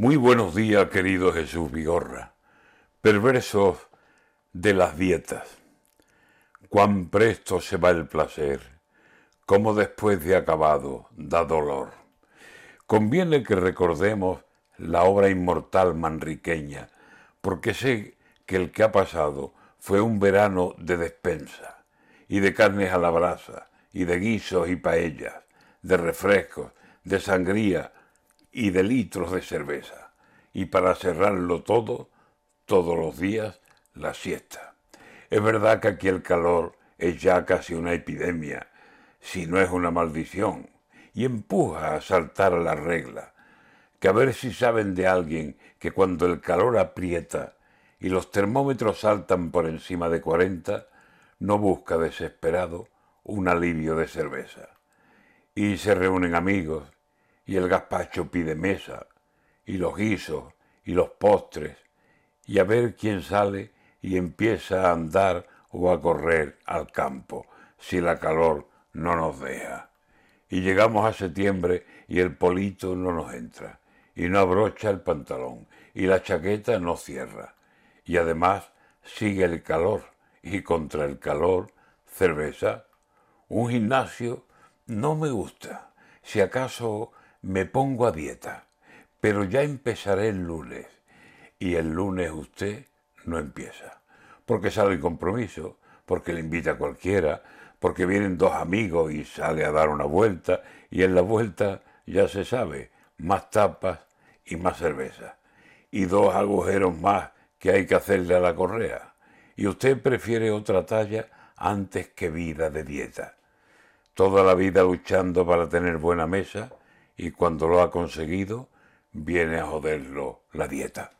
Muy buenos días, querido Jesús Vigorra. Perversos de las dietas. Cuán presto se va el placer, como después de acabado da dolor. Conviene que recordemos la obra inmortal manriqueña, porque sé que el que ha pasado fue un verano de despensa, y de carnes a la brasa, y de guisos y paellas, de refrescos, de sangría, y de litros de cerveza. Y para cerrarlo todo, todos los días, la siesta. Es verdad que aquí el calor es ya casi una epidemia, si no es una maldición, y empuja a saltar a la regla. Que a ver si saben de alguien que cuando el calor aprieta y los termómetros saltan por encima de 40, no busca desesperado un alivio de cerveza. Y se reúnen amigos y el gazpacho pide mesa, y los guisos, y los postres, y a ver quién sale y empieza a andar o a correr al campo, si la calor no nos deja. Y llegamos a septiembre y el polito no nos entra, y no abrocha el pantalón, y la chaqueta no cierra. Y además sigue el calor, y contra el calor, cerveza. Un gimnasio no me gusta. Si acaso me pongo a dieta, pero ya empezaré el lunes. Y el lunes usted no empieza, porque sale el compromiso, porque le invita a cualquiera, porque vienen dos amigos y sale a dar una vuelta, y en la vuelta ya se sabe, más tapas y más cerveza, y dos agujeros más que hay que hacerle a la correa. Y usted prefiere otra talla antes que vida de dieta. Toda la vida luchando para tener buena mesa, y cuando lo ha conseguido, viene a joderlo la dieta.